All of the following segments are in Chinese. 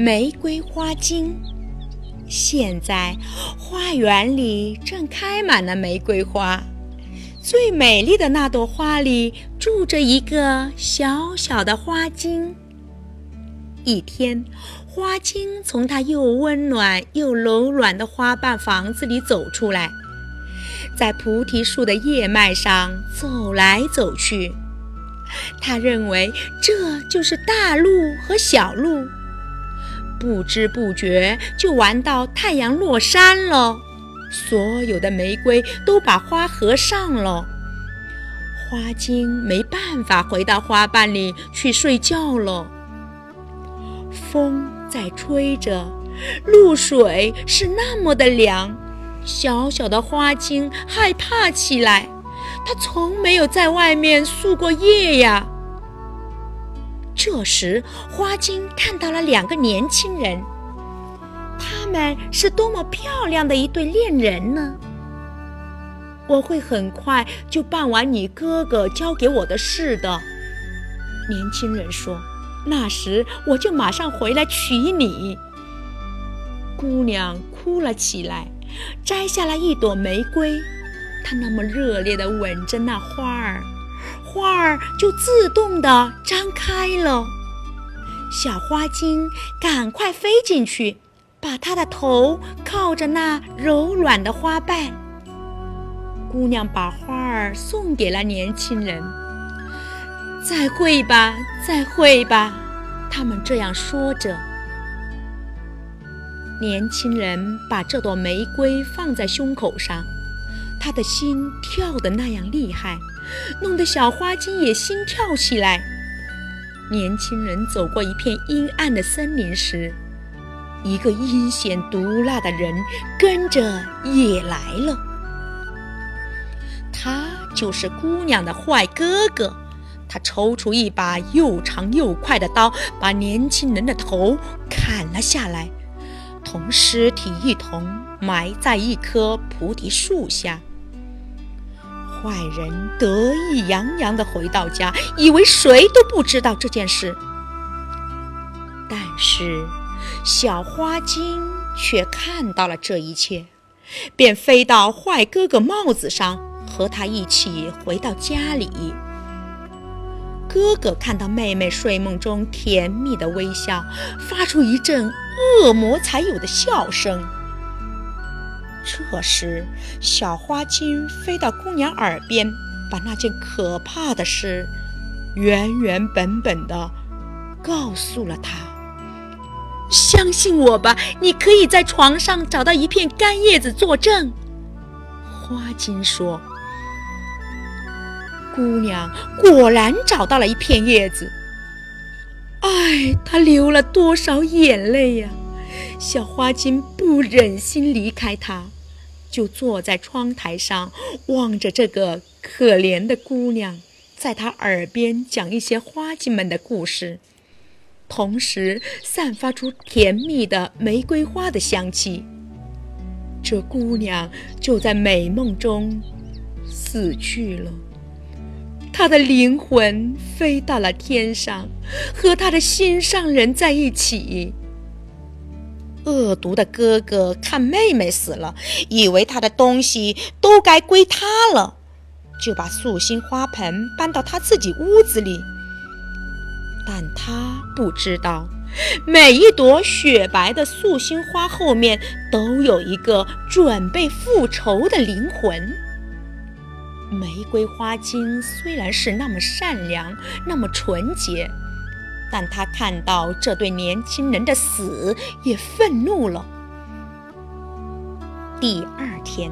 玫瑰花精。现在花园里正开满了玫瑰花，最美丽的那朵花里住着一个小小的花精。一天，花精从它又温暖又柔软的花瓣房子里走出来，在菩提树的叶脉上走来走去。他认为这就是大路和小路，不知不觉就玩到太阳落山了。所有的玫瑰都把花合上了，花精没办法回到花瓣里去睡觉了。风在吹着，露水是那么的凉，小小的花精害怕起来。它从没有在外面宿过夜呀。这时，花精看到了两个年轻人，他们是多么漂亮的一对恋人呢！我会很快就办完你哥哥交给我的事的，年轻人说。那时我就马上回来娶你。姑娘哭了起来，摘下了一朵玫瑰。她那么热烈地吻着那花儿，花儿就自动地张开了。小花精赶快飞进去，把她的头靠着那柔软的花瓣。姑娘把花儿送给了年轻人。再会吧，再会吧，他们这样说着。年轻人把这朵玫瑰放在胸口上。他的心跳得那样厉害，弄得小花精也心跳起来。年轻人走过一片阴暗的森林时，一个阴险毒辣的人跟着也来了。他就是姑娘的坏哥哥，他抽出一把又长又快的刀，把年轻人的头砍了下来，同尸体一同埋在一棵菩提树下。坏人得意洋洋地回到家，以为谁都不知道这件事。但是小花精却看到了这一切，便飞到坏哥哥帽子上，和他一起回到家里。哥哥看到妹妹睡梦中甜蜜的微笑，发出一阵恶魔才有的笑声。这时，小花精飞到姑娘耳边，把那件可怕的事原原本本的告诉了她。相信我吧，你可以在床上找到一片干叶子作证。花精说：“姑娘果然找到了一片叶子。哎，她流了多少眼泪呀！小花精不忍心离开她。”就坐在窗台上，望着这个可怜的姑娘，在她耳边讲一些花精们的故事，同时散发出甜蜜的玫瑰花的香气。这姑娘就在美梦中死去了，她的灵魂飞到了天上，和她的心上人在一起。恶毒的哥哥看妹妹死了，以为他的东西都该归他了，就把素心花盆搬到他自己屋子里。但他不知道，每一朵雪白的素心花后面都有一个准备复仇的灵魂。玫瑰花精虽然是那么善良，那么纯洁。但他看到这对年轻人的死，也愤怒了。第二天，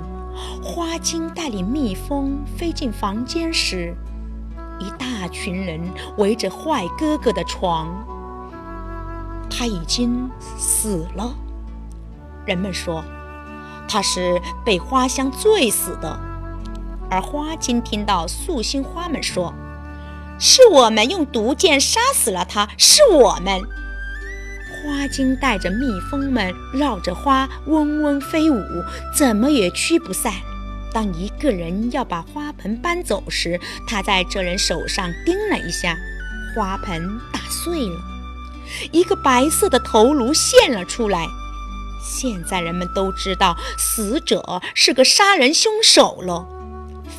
花精带领蜜蜂飞进房间时，一大群人围着坏哥哥的床。他已经死了。人们说他是被花香醉死的，而花精听到素心花们说。是我们用毒箭杀死了他，是我们。花精带着蜜蜂们绕着花嗡嗡飞舞，怎么也驱不散。当一个人要把花盆搬走时，他在这人手上叮了一下，花盆打碎了。一个白色的头颅现了出来。现在人们都知道死者是个杀人凶手了。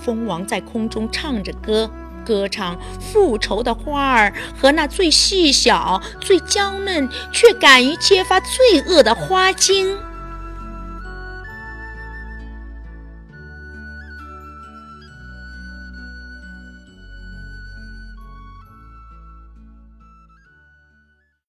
蜂王在空中唱着歌，歌唱复仇的花儿和那最细小、最娇嫩却敢于揭发罪恶的花茎。